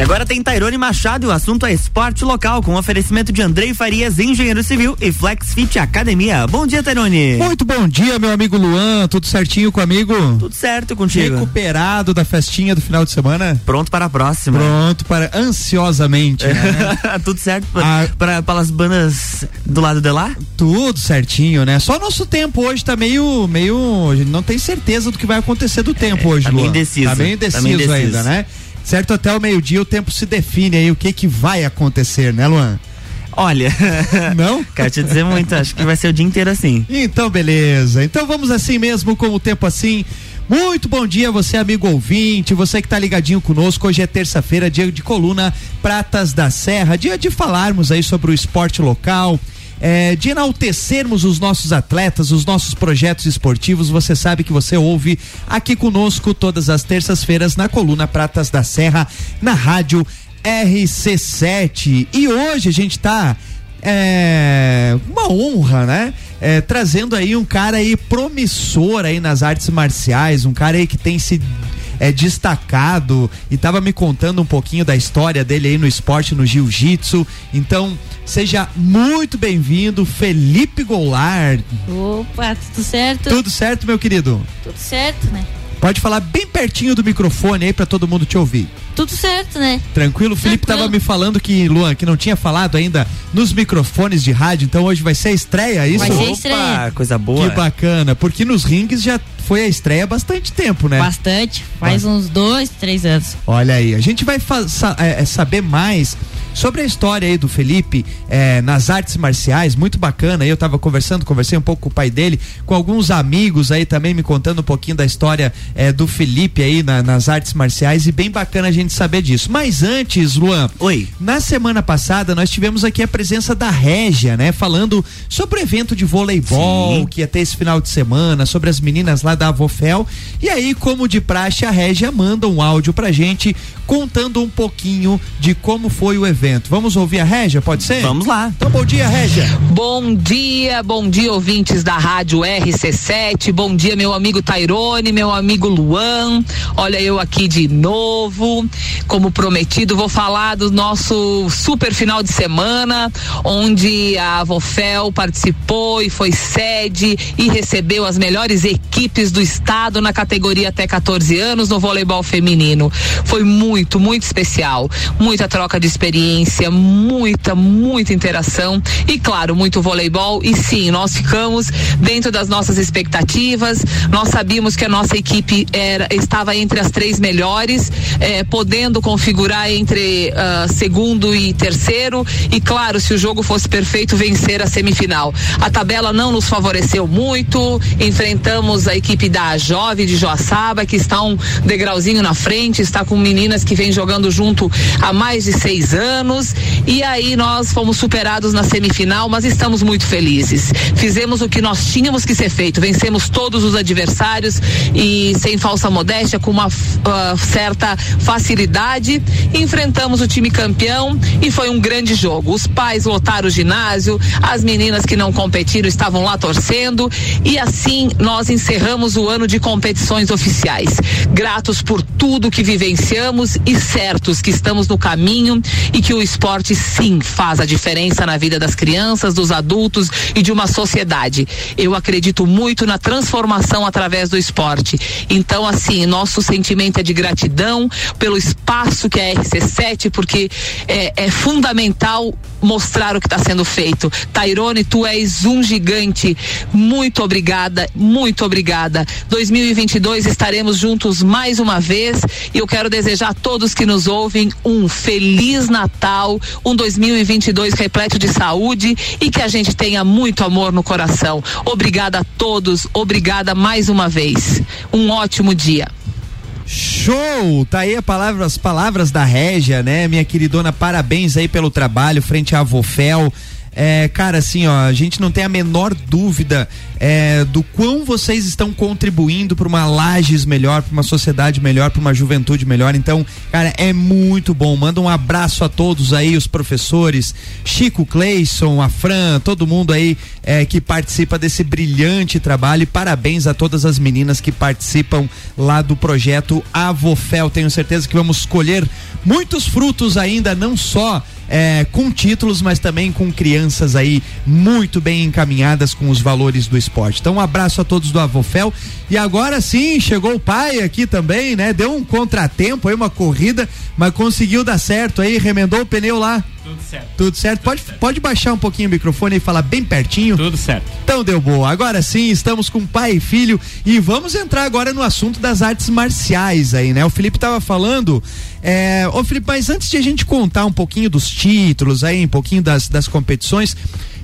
E agora tem Tairone Machado e o assunto é esporte local, com oferecimento de Andrei Farias, engenheiro civil e Flex Fit Academia. Bom dia, Tairone. Muito bom dia, meu amigo Luan. Tudo certinho com amigo? Tudo certo contigo. Recuperado da festinha do final de semana? Pronto para a próxima. Pronto para ansiosamente. Né? Tudo certo para, para, para as bandas do lado de lá? Tudo certinho, né? Só nosso tempo hoje tá meio, meio, a gente não tem certeza do que vai acontecer do tempo é, hoje, tá Luan. Indeciso. Tá bem indeciso, tá bem indeciso ainda, né? Certo, até o meio-dia o tempo se define aí o que que vai acontecer, né, Luan? Olha, não? Quero te dizer muito, acho que vai ser o dia inteiro assim. Então, beleza. Então vamos assim mesmo, com o tempo assim. Muito bom dia, você amigo ouvinte, você que está ligadinho conosco. Hoje é terça-feira, dia de coluna Pratas da Serra, dia de falarmos aí sobre o esporte local, é, de enaltecermos os nossos atletas, os nossos projetos esportivos. Você sabe que você ouve aqui conosco todas as terças-feiras na coluna Pratas da Serra, na rádio RC7. E hoje a gente está é uma honra, né? É, trazendo aí um cara aí promissor aí nas artes marciais, um cara aí que tem se é, destacado e estava me contando um pouquinho da história dele aí no esporte, no jiu-jitsu. Então, seja muito bem-vindo, Felipe Goulart. Opa, tudo certo? Tudo certo, meu querido? Tudo certo, né? Pode falar bem pertinho do microfone aí para todo mundo te ouvir. Tudo certo, né? Tranquilo? O Felipe Tranquilo. tava me falando que, Luan, que não tinha falado ainda nos microfones de rádio, então hoje vai ser a estreia, é isso? Vai ser a estreia. Opa, coisa boa. Que bacana, porque nos rings já foi a estreia há bastante tempo, né? Bastante, faz uns dois, três anos. Olha aí, a gente vai é, é, saber mais Sobre a história aí do Felipe é, nas artes marciais, muito bacana. Eu estava conversando, conversei um pouco com o pai dele, com alguns amigos aí também me contando um pouquinho da história é, do Felipe aí na, nas artes marciais e bem bacana a gente saber disso. Mas antes, Luan, oi. Na semana passada nós tivemos aqui a presença da Régia, né? Falando sobre o evento de voleibol Sim. que ia ter esse final de semana, sobre as meninas lá da Avofel. E aí, como de praxe, a Régia manda um áudio pra gente contando um pouquinho de como foi o evento evento. Vamos ouvir a Régia, pode ser? Vamos lá. Então, bom dia, Régia. Bom dia, bom dia, ouvintes da Rádio RC7. Bom dia, meu amigo Tairone, meu amigo Luan. Olha, eu aqui de novo. Como prometido, vou falar do nosso super final de semana, onde a Avofel participou e foi sede e recebeu as melhores equipes do estado na categoria até 14 anos no voleibol feminino. Foi muito, muito especial. Muita troca de experiência experiência, muita, muita interação e, claro, muito voleibol. E sim, nós ficamos dentro das nossas expectativas. Nós sabíamos que a nossa equipe era, estava entre as três melhores, eh, podendo configurar entre uh, segundo e terceiro. E, claro, se o jogo fosse perfeito, vencer a semifinal. A tabela não nos favoreceu muito. Enfrentamos a equipe da Jovem de Joaçaba, que está um degrauzinho na frente, está com meninas que vem jogando junto há mais de seis anos anos e aí nós fomos superados na semifinal, mas estamos muito felizes. Fizemos o que nós tínhamos que ser feito, vencemos todos os adversários e sem falsa modéstia, com uma uh, certa facilidade, enfrentamos o time campeão e foi um grande jogo. Os pais lotaram o ginásio, as meninas que não competiram estavam lá torcendo e assim nós encerramos o ano de competições oficiais. Gratos por tudo que vivenciamos e certos que estamos no caminho e que que o esporte sim faz a diferença na vida das crianças, dos adultos e de uma sociedade. Eu acredito muito na transformação através do esporte. Então, assim, nosso sentimento é de gratidão pelo espaço que é a RC7, porque é, é fundamental mostrar o que está sendo feito. Tairone, tu és um gigante. Muito obrigada, muito obrigada. 2022 estaremos juntos mais uma vez e eu quero desejar a todos que nos ouvem um feliz Natal Natal, um 2022 repleto de saúde e que a gente tenha muito amor no coração. Obrigada a todos, obrigada mais uma vez. Um ótimo dia. Show! Tá aí palavra, as palavras da Régia, né? Minha queridona, parabéns aí pelo trabalho frente à Avofel. É, cara, assim, ó, a gente não tem a menor dúvida é, do quão vocês estão contribuindo para uma Lages melhor, para uma sociedade melhor, para uma juventude melhor. Então, cara, é muito bom. Manda um abraço a todos aí, os professores, Chico Cleison, a Fran, todo mundo aí é, que participa desse brilhante trabalho. E parabéns a todas as meninas que participam lá do projeto Avofel. Tenho certeza que vamos colher muitos frutos ainda, não só é, com títulos, mas também com crianças aí muito bem encaminhadas com os valores do esporte. Então, um abraço a todos do Avofel. E agora sim, chegou o pai aqui também, né? Deu um contratempo aí, uma corrida, mas conseguiu dar certo aí, remendou o pneu lá. Tudo certo. Tudo certo? Tudo pode, certo. pode baixar um pouquinho o microfone e falar bem pertinho. Tudo certo. Então deu boa. Agora sim, estamos com pai e filho e vamos entrar agora no assunto das artes marciais aí, né? O Felipe tava falando. É... Ô Felipe, mas antes de a gente contar um pouquinho dos títulos aí, um pouquinho das, das competições.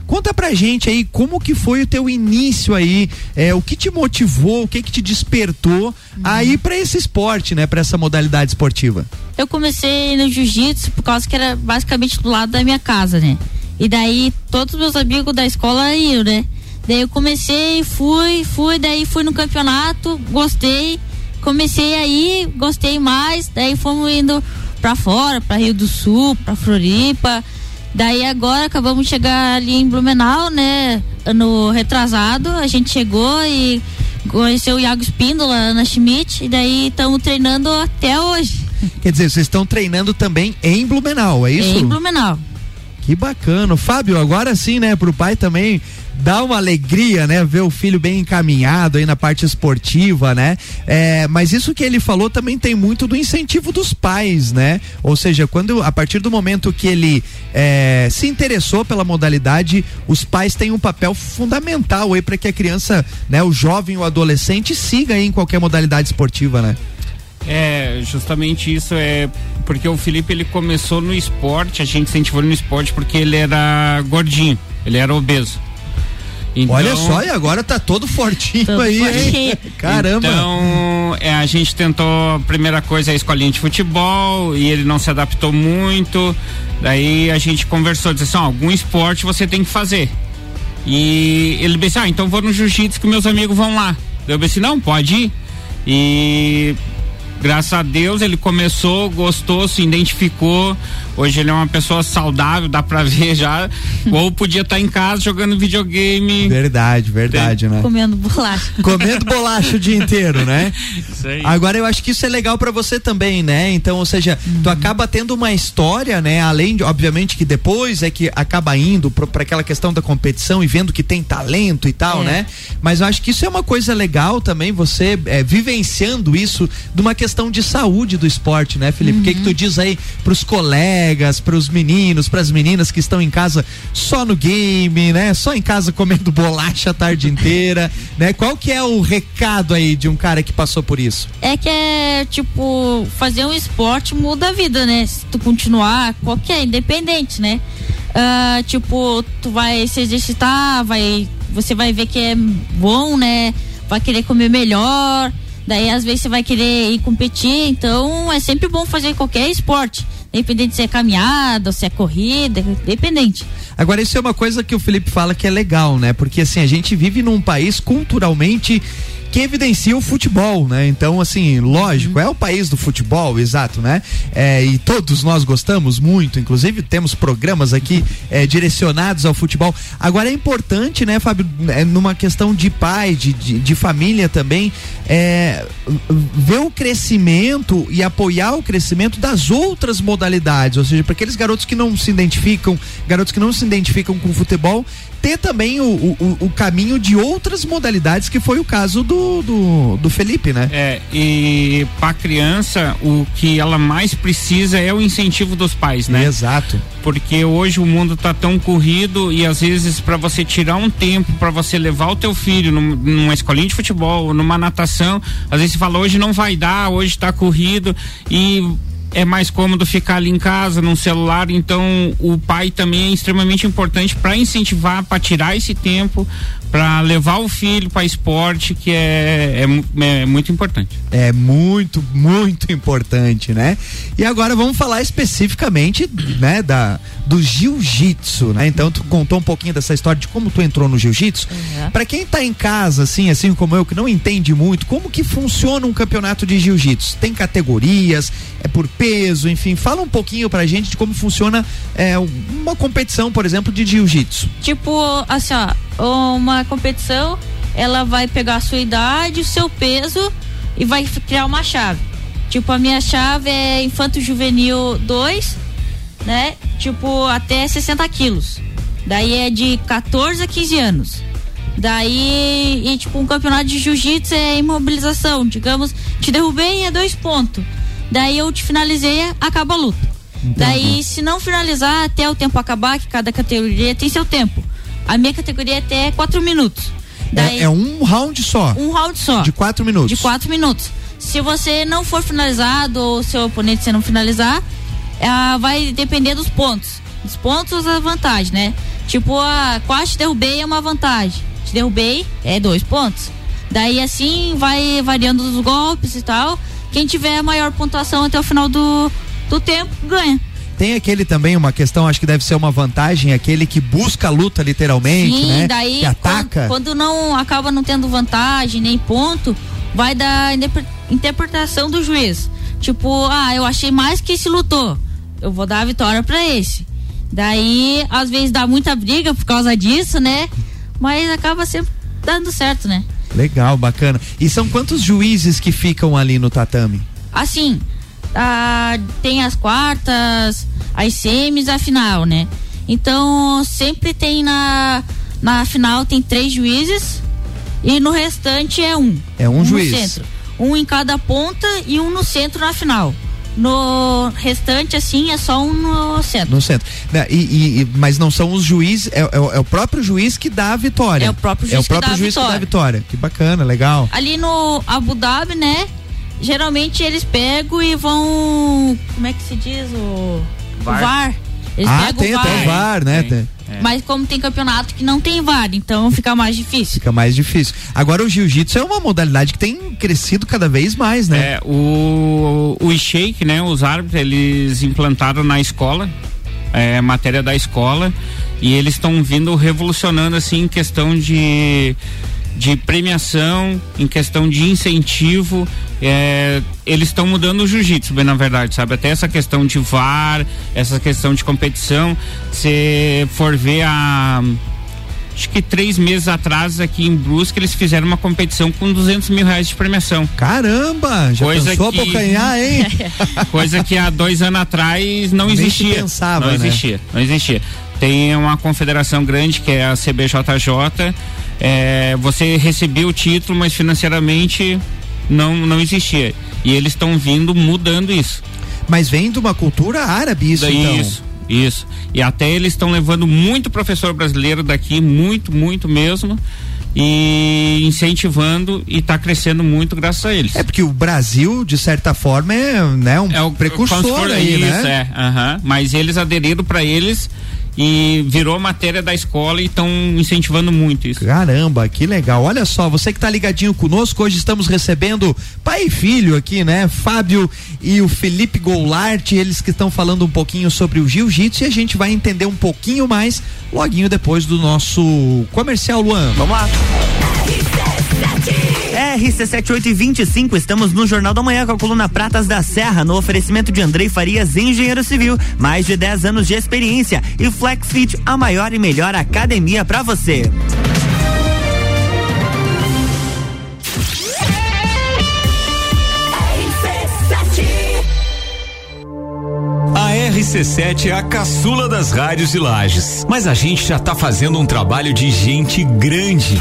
Conta pra gente aí como que foi o teu início aí, é, o que te motivou, o que que te despertou a ir pra esse esporte, né, Pra essa modalidade esportiva. Eu comecei no jiu-jitsu por causa que era basicamente do lado da minha casa, né? E daí todos os meus amigos da escola iam, né? Daí eu comecei, fui, fui, daí fui no campeonato, gostei, comecei aí, gostei mais, daí fomos indo pra fora, pra Rio do Sul, pra Floripa. Daí agora acabamos de chegar ali em Blumenau, né? Ano retrasado, a gente chegou e conheceu o Iago Espíndola, Ana Schmidt, e daí estamos treinando até hoje. Quer dizer, vocês estão treinando também em Blumenau, é isso? Em Blumenau. Que bacana. Fábio, agora sim, né, pro pai também dá uma alegria, né, ver o filho bem encaminhado aí na parte esportiva, né? É, mas isso que ele falou também tem muito do incentivo dos pais, né? Ou seja, quando a partir do momento que ele é, se interessou pela modalidade, os pais têm um papel fundamental aí para que a criança, né, o jovem, o adolescente siga em qualquer modalidade esportiva, né? É, justamente isso é porque o Felipe ele começou no esporte, a gente incentivou ele no esporte porque ele era gordinho, ele era obeso. Então, Olha só, e agora tá todo fortinho Todo aí, fortinho. hein? Caramba. Então, é, a gente tentou, a primeira coisa, a escolinha de futebol, e ele não se adaptou muito. Daí a gente conversou, disse assim, ó, algum esporte você tem que fazer. E ele disse, ah, então vou no jiu-jitsu que meus amigos vão lá. Eu disse, não, pode ir. E graças a Deus ele começou, gostou, se identificou. Hoje ele é uma pessoa saudável, dá pra ver já. Ou podia estar em casa jogando videogame. Verdade, verdade, né? Comendo bolacha. Comendo bolacha o dia inteiro, né? Isso aí. Agora eu acho que isso é legal pra você também, né? Então, ou seja, tu acaba tendo uma história, né? Além de, obviamente, que depois é que acaba indo pra aquela questão da competição e vendo que tem talento e tal, É. né? Mas eu acho que isso é uma coisa legal também, você é, vivenciando isso de uma questão de saúde do esporte, né, Felipe? O que, que tu diz aí pros colegas, pros meninos, pras meninas que estão em casa só no game, né? Só em casa comendo bolacha a tarde inteira, né? Qual que é o recado aí de um cara que passou por isso? É que é, tipo, fazer um esporte muda a vida, né? Se tu continuar, qualquer, independente, né? Ah, tipo, tu vai se exercitar, vai, você vai ver que é bom, né? Vai querer comer melhor, daí às vezes você vai querer ir competir, então é sempre bom fazer qualquer esporte. Independente se é caminhada, se é corrida, independente. Agora, isso é uma coisa que o Felipe fala que é legal, né? Porque assim, a gente vive num país culturalmente que evidencia o futebol, né? Então, assim, lógico, é o país do futebol, exato, né? É, e todos nós gostamos muito, inclusive temos programas aqui é, direcionados ao futebol. Agora é importante, né, Fábio, é, numa questão de pai, de, de, de família também, é, ver o crescimento e apoiar o crescimento das outras modalidades, ou seja, para aqueles garotos que não se identificam, garotos que não se identificam com o futebol, ter também o, o, o caminho de outras modalidades, que foi o caso do, do, do Felipe, né? É, e pra criança, o que ela mais precisa é o incentivo dos pais, né? Exato. Porque hoje o mundo tá tão corrido e às vezes para você tirar um tempo para você levar o teu filho num- numa escolinha de futebol, numa natação, às vezes você fala hoje não vai dar, hoje tá corrido e é mais cômodo ficar ali em casa, num celular, então o pai também é extremamente importante para incentivar, para tirar esse tempo, para levar o filho para esporte que é, é, é, muito importante. É muito, muito importante, né? E agora vamos falar especificamente, né, da do jiu-jitsu, né? Então tu contou um pouquinho dessa história de como tu entrou no jiu-jitsu. Uhum. Para quem tá em casa assim, assim como eu que não entende muito, como que funciona um campeonato de jiu-jitsu? Tem categorias, é por peso, enfim, fala um pouquinho pra gente de como funciona é, uma competição, por exemplo, de jiu-jitsu. Tipo, assim, ó, uma competição, ela vai pegar a sua idade, o seu peso e vai criar uma chave. Tipo, a minha chave é Infanto Juvenil 2, né? Tipo, até 60 quilos. Daí é de 14 a 15 anos. Daí, e, tipo, um campeonato de jiu-jitsu é imobilização. Digamos, te derrubei é dois pontos. Daí eu te finalizei, acaba a luta. Entendi. Daí, se não finalizar até o tempo acabar, que cada categoria tem seu tempo. A minha categoria é até quatro minutos. Daí, é, é, um round só. Um round só. De quatro minutos. De quatro minutos. Se você não for finalizado ou seu oponente se não finalizar, é, vai depender dos pontos. Dos pontos a vantagem, né? Tipo, a quase te derrubei é uma vantagem. Te derrubei é dois pontos. Daí assim vai variando os golpes e tal. Quem tiver a maior pontuação até o final do, do tempo ganha. Tem aquele também, uma questão, acho que deve ser uma vantagem, aquele que busca a luta literalmente, Sim, né? Daí, que ataca. Quando, quando, não acaba não tendo vantagem nem ponto, vai da interpretação do juiz. Tipo, ah, eu achei mais que esse lutou. Eu vou dar a vitória para esse. Daí, às vezes dá muita briga por causa disso, né? Mas acaba sempre dando certo, né? Legal, bacana. E são quantos juízes que ficam ali no tatame? Assim, ah, tem as quartas, as semis, a final, né? Então sempre tem na na final tem três juízes e no restante é um. É um, um juiz. centro. Um em cada ponta e um no centro na final. No restante, assim, é só um no centro. No centro. Né, e, e, mas não são os juízes, é, é, é, o próprio juiz que dá a vitória. É o próprio juiz, é o próprio que, dá juiz que dá a vitória. Que bacana, legal. Ali no Abu Dhabi, né? geralmente eles pegam e vão. Como é que se diz? O VAR. O VAR. Eles ah, tem o até o VAR, né? Tem. É. Mas como tem campeonato que não tem VAR, então fica mais difícil. Fica mais difícil. Agora o jiu-jitsu é uma modalidade que tem crescido cada vez mais, né? É, o, o shake, né? Os árbitros, eles implantaram na escola, é, matéria da escola, e eles estão vindo revolucionando assim em questão de de premiação, em questão de incentivo, é, eles estão mudando o jiu-jitsu, bem na verdade, sabe? Até essa questão de VAR, essa questão de competição, se for ver a acho que três meses atrás aqui em Brusque eles fizeram uma competição com 200 mil reais de premiação. Caramba, já coisa pensou que, abocanhar, hein? coisa que há dois anos atrás não Nem existia. pensava, não né? existia, não existia. Tem uma confederação grande que é a CBJJ. É, você recebia o título, mas financeiramente não, não existia. E eles estão vindo mudando isso. Mas vem de uma cultura árabe isso, então. Isso, isso. E até eles estão levando muito professor brasileiro daqui, muito, muito mesmo e incentivando e está crescendo muito graças a eles. É porque o Brasil, de certa forma, é né, um é o, precursor aí, isso, né? É, uh -huh, mas eles aderiram para eles e virou matéria da escola e estão incentivando muito isso. Caramba, que legal. Olha só, você que está ligadinho conosco, hoje estamos recebendo pai e filho aqui, né? Fábio e o Felipe Goulart, eles que estão falando um pouquinho sobre o jiu-jitsu e a gente vai entender um pouquinho mais loguinho depois do nosso comercial, Luan. Vamos lá. RC7825, estamos no Jornal da Manhã com a coluna Pratas da Serra, no oferecimento de Andrei Farias, engenheiro civil, mais de 10 anos de experiência e FlexFit, a maior e melhor academia para você. A RC7 é a caçula das rádios de Lages, mas a gente já tá fazendo um trabalho de gente grande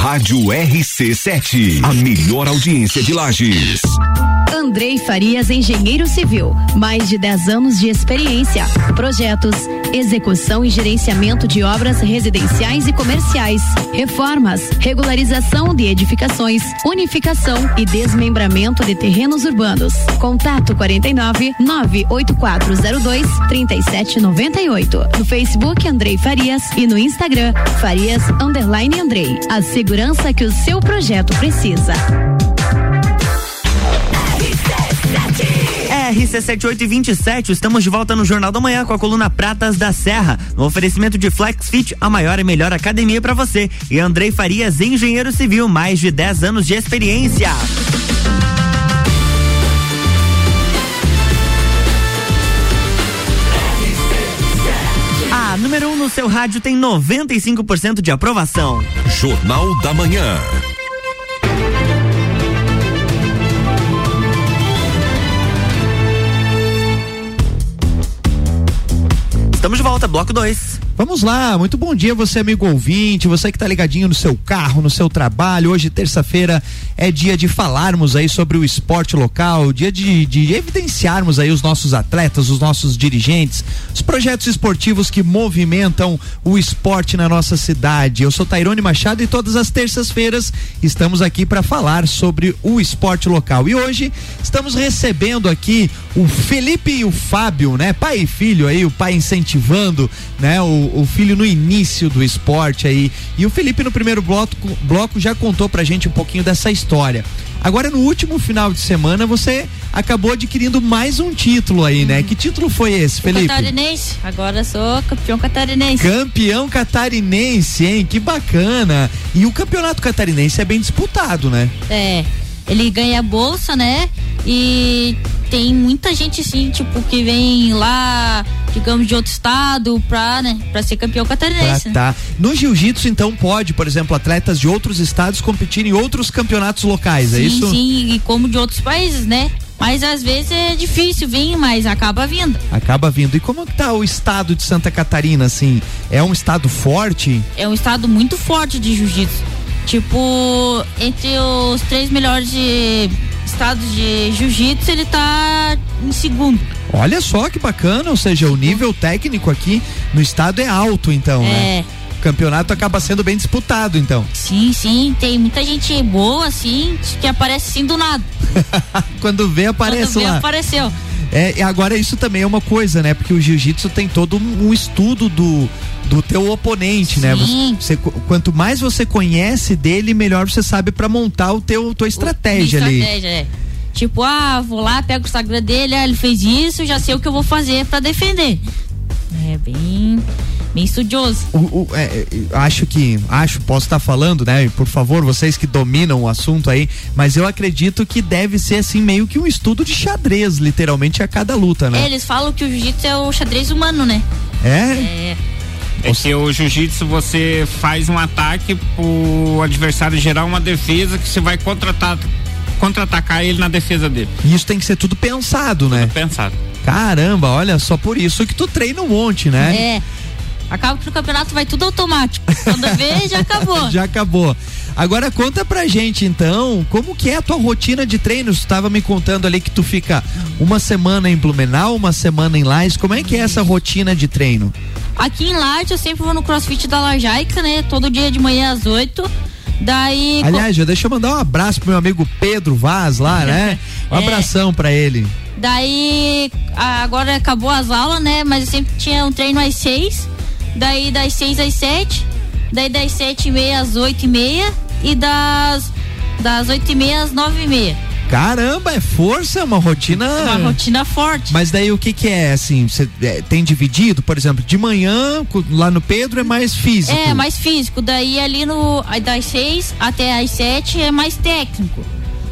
Rádio RC7, a melhor audiência de Lages. Andrei Farias, engenheiro civil, mais de 10 anos de experiência, projetos, execução e gerenciamento de obras residenciais e comerciais, reformas, regularização de edificações, unificação e desmembramento de terrenos urbanos. Contato 49 98402 3798. No Facebook Andrei Farias e no Instagram Farias Underline Andrei. A segurança que o seu projeto precisa. RC7827, estamos de volta no Jornal da Manhã com a coluna Pratas da Serra, no oferecimento de FlexFit, a maior e melhor academia para você. E Andrei Farias, engenheiro civil, mais de 10 anos de experiência. Seu rádio tem 95% de aprovação. Jornal da Manhã. Estamos de volta, bloco 2. Vamos lá, muito bom dia você amigo ouvinte, você que está ligadinho no seu carro, no seu trabalho. Hoje terça-feira é dia de falarmos aí sobre o esporte local, dia de, de evidenciarmos aí os nossos atletas, os nossos dirigentes, os projetos esportivos que movimentam o esporte na nossa cidade. Eu sou Tairone Machado e todas as terças-feiras estamos aqui para falar sobre o esporte local. E hoje estamos recebendo aqui o Felipe e o Fábio, né? Pai e filho aí, o pai incentivando, né? O, o filho no início do esporte aí. E o Felipe no primeiro bloco, bloco já contou pra gente um pouquinho dessa história. Agora no último final de semana você acabou adquirindo mais um título aí, né? Que título foi esse, Felipe? Catarinense. Agora sou campeão catarinense. Campeão catarinense, hein? Que bacana. E o campeonato catarinense é bem disputado, né? É. Ele ganha bolsa, né? E tem muita gente assim, tipo, que vem lá, digamos, de outro estado pra, né, pra ser campeão catarinense. Ah, tá. No jiu-jitsu, então, pode, por exemplo, atletas de outros estados competirem em outros campeonatos locais, sim, é isso? Sim, e como de outros países, né? Mas às vezes é difícil vir, mas acaba vindo. Acaba vindo. E como que tá o estado de Santa Catarina, assim? É um estado forte? É um estado muito forte de jiu-jitsu. Tipo, entre os três melhores de estados de jiu-jitsu, ele tá em segundo. Olha só que bacana, ou seja, o nível técnico aqui no estado é alto, então, né? É. O campeonato acaba sendo bem disputado, então. Sim, sim, tem muita gente boa, assim, que aparece assim do nada. Quando vê, aparece Quando vê, lá. apareceu. É, e agora isso também é uma coisa, né? Porque o jiu-jitsu tem todo um estudo do, do teu oponente, né? Sim. Você, quanto mais você conhece dele, melhor você sabe para montar o teu tua estratégia, ali. estratégia, é. Tipo, ah, vou lá, pego o Instagram dele, ah, ele fez isso, já sei o que eu vou fazer pra defender. É bem, bem estudioso. O, o- é, é, acho que, acho, posso estar falando, né? Por favor, vocês que dominam o assunto aí, mas eu acredito que deve ser assim meio que um estudo de xadrez, literalmente a cada luta, né? Eles falam que o jiu-jitsu é o xadrez humano, né? É? É. É que o jiu-jitsu você faz um ataque pro adversário gerar uma defesa que você vai contra-atacar contra-atacar ele na defesa dele. E isso tem que ser tudo pensado, né? Pensado. Caramba, olha só por isso que tu treina um monte, né? É. Acaba que no campeonato vai tudo automático. Quando vê, já acabou. Já acabou. Agora conta pra gente então, como que é a tua rotina de treinos? Tu tava me contando ali que tu fica uma semana em Blumenau, uma semana em Lais. Como é que é essa rotina de treino? Aqui em Laje eu sempre vou no CrossFit da Lajaica, né? Todo dia de manhã às 8. Daí. Aliás, já deixa eu mandar um abraço pro meu amigo Pedro Vaz lá, né? Um É. abração pra ele. Daí agora acabou as aulas, né? Mas eu sempre tinha um treino às seis. Daí das seis às sete. Daí das sete e meia às oito e meia. E das, das oito e meia às nove e meia. Caramba, é força, é uma rotina. Uma rotina forte. Mas daí o que que é assim? Você é, tem dividido, por exemplo, de manhã lá no Pedro é mais físico. É, mais físico. Daí ali no. Das seis até as sete é mais técnico.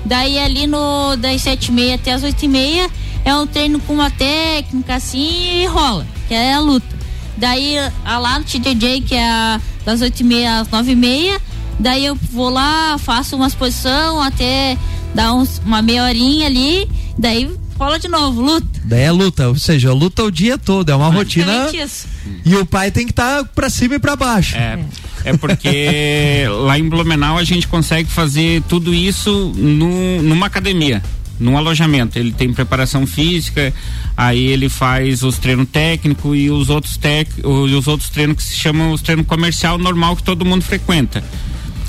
Daí ali no. Das sete e meia até as oito e meia é um treino com uma técnica assim e rola, que é a luta. Daí a lá no TJJ, que é das oito e meia às nove e meia. Daí eu vou lá, faço umas posições até dar uns, uma meia horinha ali. Daí rola de novo, luta. Daí é luta, ou seja, luta o dia todo, é uma rotina. Isso. E o pai tem que estar pra cima e pra baixo. É, é porque lá em Blumenau a gente consegue fazer tudo isso no, numa academia, num alojamento. Ele tem preparação física, aí ele faz os treinos técnicos e os outros tec, os, os outros treinos que se chamam os treinos comercial normal que todo mundo frequenta.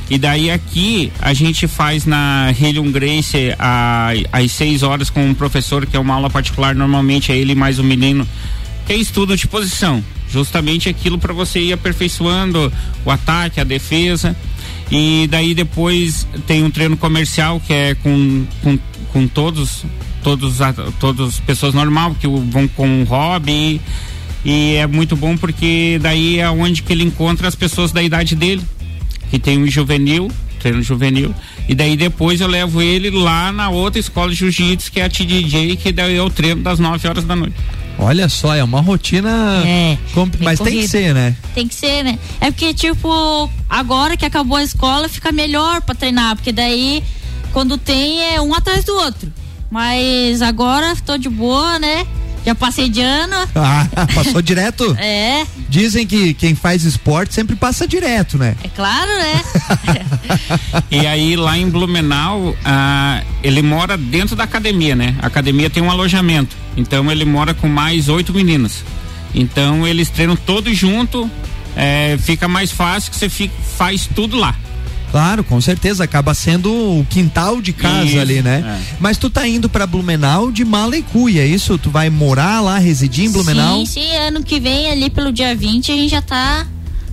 E daí aqui a gente faz na Helium Grace a- às 6 horas com um professor que é uma aula particular, normalmente é ele mais um menino, que estudo de posição. Justamente aquilo para você ir aperfeiçoando o ataque, a defesa. E daí depois tem um treino comercial que é com, com, com todos, todos, todos pessoas normal que vão com hobby. E é muito bom porque daí é onde que ele encontra as pessoas da idade dele que tem um juvenil, treino juvenil, e daí depois eu levo ele lá na outra escola de jiu-jitsu, que é a TDJ, que daí eu treino das 9 horas da noite. Olha só, é uma rotina. É, Mas tem que ser, né? Tem que ser, né? É porque, tipo, agora que acabou a escola, fica melhor pra treinar, porque daí, quando tem, é um atrás do outro. Mas agora tô de boa, né? Já passei de ano. Ah, passou direto? É, Dizem que quem faz esporte sempre passa direto, né? é claro, né? E aí lá em Blumenau, ah, ele mora dentro da academia, né? A academia tem um alojamento, então ele mora com mais oito meninas. Então eles treinam todos junto, é, fica mais fácil que você fica, faz tudo lá. Claro, com certeza, acaba sendo o quintal de casa Isso, ali, né? é. Mas tu tá indo pra Blumenau de mala e cuia, é isso? Tu vai morar lá, residir em Blumenau? Sim, sim, ano que vem, ali pelo dia 20, a gente já tá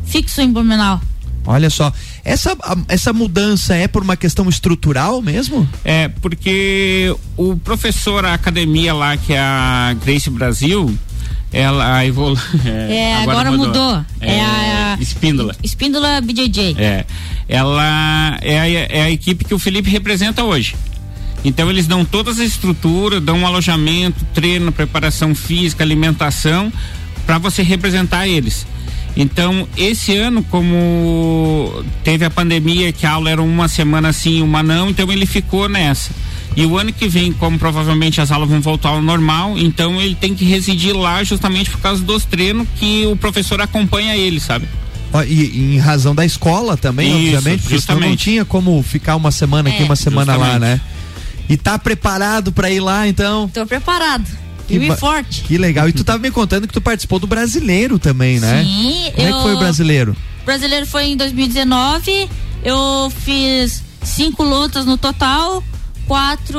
fixo em Blumenau. Olha só, essa, essa mudança é por uma questão estrutural mesmo? É, porque o professor, a academia lá, que é a Grace Brasil, ela evolu... É, agora mudou. É, É a- Espíndola. Espíndola BJJ. É. Ela é a, é a equipe que o Felipe representa hoje. Então eles dão todas as estruturas, dão um alojamento, treino, preparação física, alimentação para você representar eles. Então, esse ano, como teve a pandemia, que a aula era uma semana sim, uma não, então ele ficou nessa. E o ano que vem, como provavelmente as aulas vão voltar ao normal, então ele tem que residir lá justamente por causa dos treinos que o professor acompanha ele, sabe? Ó, E, e em razão da escola também, Isso, obviamente, porque senão não justamente. tinha como ficar uma semana aqui, É. uma semana lá, Justamente. né? E tá preparado pra ir lá, então? Tô preparado. Que e forte. Que legal. E tu tava me contando que tu participou do brasileiro também, né? Sim, Como é que foi o brasileiro? brasileiro foi em 2019. Eu fiz cinco lutas no total. Quatro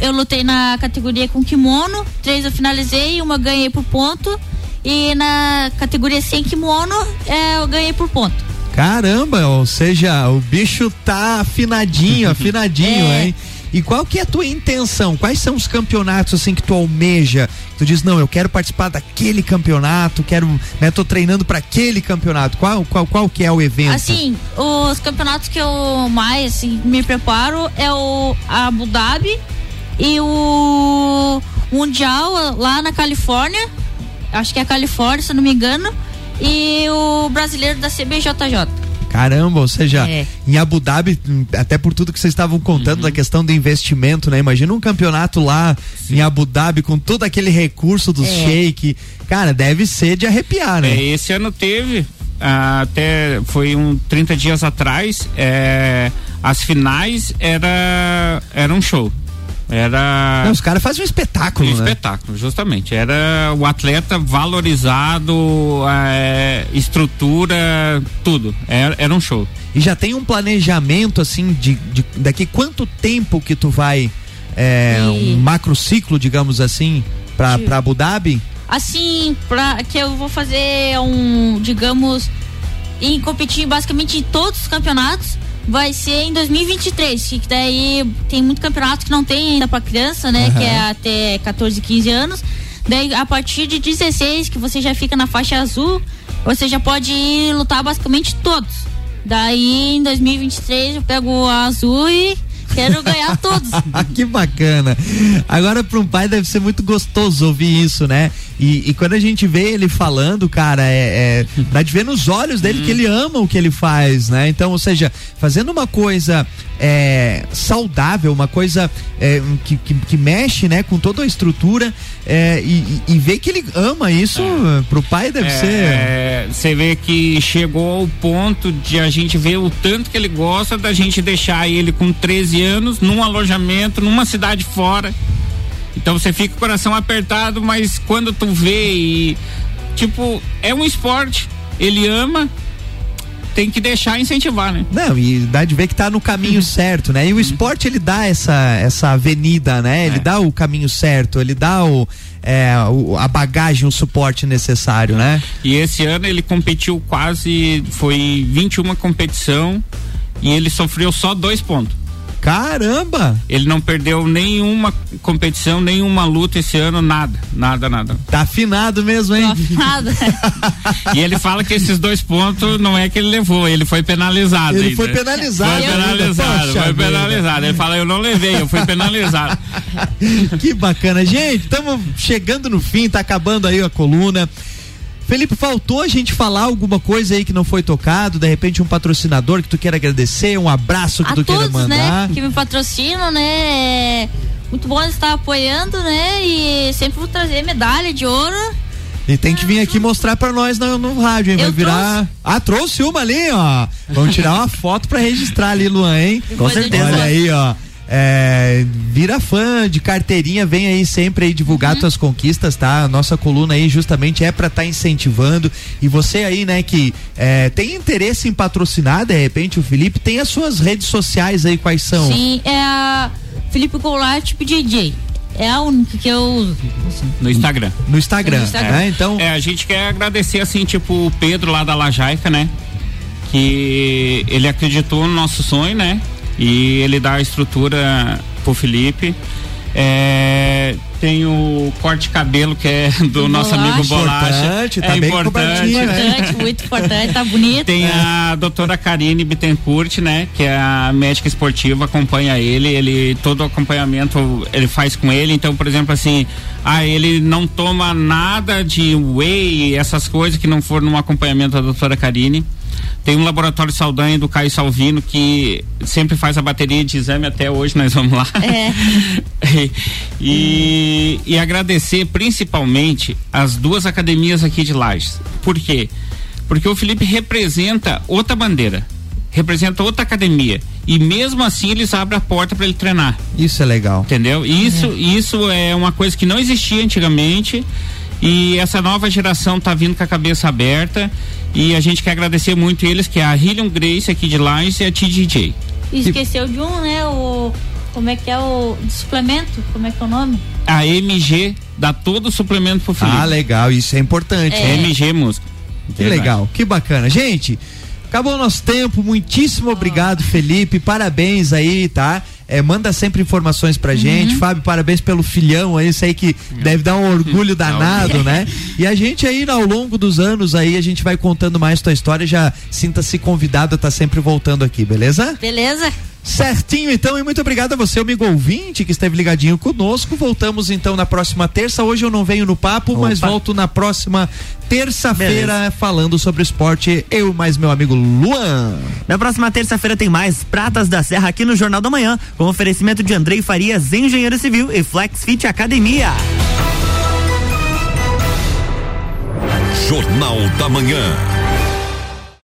eu lutei na categoria com kimono. Três eu finalizei, uma ganhei por ponto. E na categoria sem kimono, é, eu ganhei por ponto. Caramba, ou seja, o bicho tá afinadinho, afinadinho, É. hein? E qual que é a tua intenção? Quais são os campeonatos assim que tu almeja? Tu diz, não, eu quero participar daquele campeonato, quero, né, tô treinando para aquele campeonato. Qual, qual, qual que é o evento? Assim, os campeonatos que eu mais assim, me preparo é o Abu Dhabi e o Mundial lá na Califórnia. Acho que é a Califórnia, se não me engano. E o brasileiro da CBJJ. Caramba, ou seja, É. em Abu Dhabi, hum, até por tudo que vocês estavam contando Uhum. da questão do investimento, né? Imagina um campeonato lá em Abu Dhabi com todo aquele recurso dos É. shake. Cara, deve ser de arrepiar, né? É, esse ano teve, ah, até foi um 30 dias atrás, é, as finais era, era um show. Era. Não, os caras fazem um espetáculo, um né? espetáculo, justamente. Era o atleta valorizado, é, estrutura, tudo. Era, era um show. E já tem um planejamento assim de, de daqui quanto tempo que tu vai é, E- um macro ciclo, digamos assim, pra, De- pra Abu Dhabi? Assim, pra, que eu vou fazer um, digamos, em competir basicamente em todos os campeonatos, vai ser em 2023. Que daí tem muito campeonato que não tem ainda pra criança, né? Que é até 14, 15 anos. Daí a partir de 16, que você já fica na faixa azul, você já pode ir lutar basicamente todos. Daí em 2023 eu pego a azul e quero ganhar todos. que bacana. Agora, para um pai, deve ser muito gostoso ouvir isso, né? E, e quando a gente vê ele falando, cara, é, é, dá de ver nos olhos dele que ele ama o que ele faz, né? Então, ou seja, fazendo uma coisa é, saudável, uma coisa é, que, que, que mexe, né, com toda a estrutura é, e, e, ver que ele ama isso, pro pai deve ser. É, Você vê que chegou ao ponto de a gente ver o tanto que ele gosta da gente deixar ele com 13 anos num alojamento, numa cidade fora. Então você fica com o coração apertado, mas quando tu vê e. Tipo, é um esporte, ele ama, tem que deixar incentivar, né? Não, e dá de ver que tá no caminho certo, né? E o esporte ele dá essa, essa avenida, né? Ele É. dá o caminho certo, ele dá o, é, o- a bagagem, o suporte necessário, né? E esse ano ele competiu quase, foi 21 competição e ele sofreu só dois pontos. Caramba! Ele não perdeu nenhuma competição, nenhuma luta esse ano, nada, nada, nada. Tá afinado mesmo, hein? Nada. E ele fala que esses dois pontos não é que ele levou, ele foi penalizado. Ele ainda. foi penalizado Foi penalizado, foi penalizado. Ele fala, eu não levei, eu fui penalizado. que bacana. Gente, estamos chegando no fim, tá acabando aí a coluna. Felipe, faltou a gente falar alguma coisa aí que não foi tocado? De repente, um patrocinador que tu queira agradecer, um abraço que a tu queira todos, mandar. né, que me patrocinam, né? é Muito bom estar apoiando, né? E sempre vou trazer medalha de ouro. E tem que vir aqui mostrar pra nós no, no rádio, hein? Vai Eu virar. Ah, trouxe uma ali, ó. Vamos tirar uma foto pra registrar ali, Luan, hein? Eu certeza. Olha aí, ó. É, vira fã de carteirinha, vem aí sempre aí divulgar Uhum. tuas conquistas, tá? A nossa coluna aí justamente é pra estar incentivando. E você aí, né, que é, tem interesse em patrocinar, de repente, o Felipe, tem as suas redes sociais aí, quais são? Sim, é a Felipe Goulart tipo DJ. É a única que eu uso. assim. No Instagram. No Instagram, No Instagram. né? Então, É, a gente quer agradecer, assim, tipo, o Pedro lá da Lajaica, né? Que ele acreditou no nosso sonho, né? E ele dá a estrutura pro Felipe. É, tem o corte de cabelo que é do nosso amigo Bolacha. Importante, tá é bem importante. né? Importante, muito importante, tá bonito. Tem a doutora Karine Bittencourt, né? Que é a médica esportiva, acompanha ele, ele, todo o acompanhamento ele faz com ele, então, por exemplo, assim, ah, ele não toma nada de whey, essas coisas que não for num acompanhamento da doutora Karine. Tem um laboratório Saldanha do Caio Salvino que sempre faz a bateria de exame até hoje, nós vamos lá. É. e, e agradecer principalmente as duas academias aqui de Lages. Por quê? Porque o Felipe representa outra bandeira, representa outra academia. E mesmo assim eles abrem a porta para ele treinar. isso é legal. Entendeu? E isso, isso é uma coisa que não existia antigamente. E essa nova geração tá vindo com a cabeça aberta. E a gente quer agradecer muito eles, que é a Hillion Grace aqui de Lages e a TDJ. E esqueceu de um, né? O. Como é que é o suplemento? Como é que é o nome? A MG dá todo o suplemento pro Felipe. Ah, legal, isso é importante. É. MG Música. Que legal, que bacana. Gente, acabou o nosso tempo. Muitíssimo obrigado, Felipe. Parabéns aí, tá? É, manda sempre informações pra gente. Fábio, parabéns pelo filhão aí, isso aí que deve dar um orgulho danado, né? E a gente aí, ao longo dos anos aí, a gente vai contando mais tua história. Já sinta-se convidado a estar sempre voltando aqui, beleza? Beleza? Certinho, então, e muito obrigado a você, amigo ouvinte, que esteve ligadinho conosco. Voltamos então na próxima terça. Hoje eu não venho no papo, mas Opa. volto na próxima terça-feira falando sobre esporte. Eu mais meu amigo Luan. Na próxima terça-feira tem mais Pratas da Serra aqui no Jornal da Manhã, com oferecimento de Andrei Farias, engenheiro civil e Flex Fit Academia. Jornal da Manhã.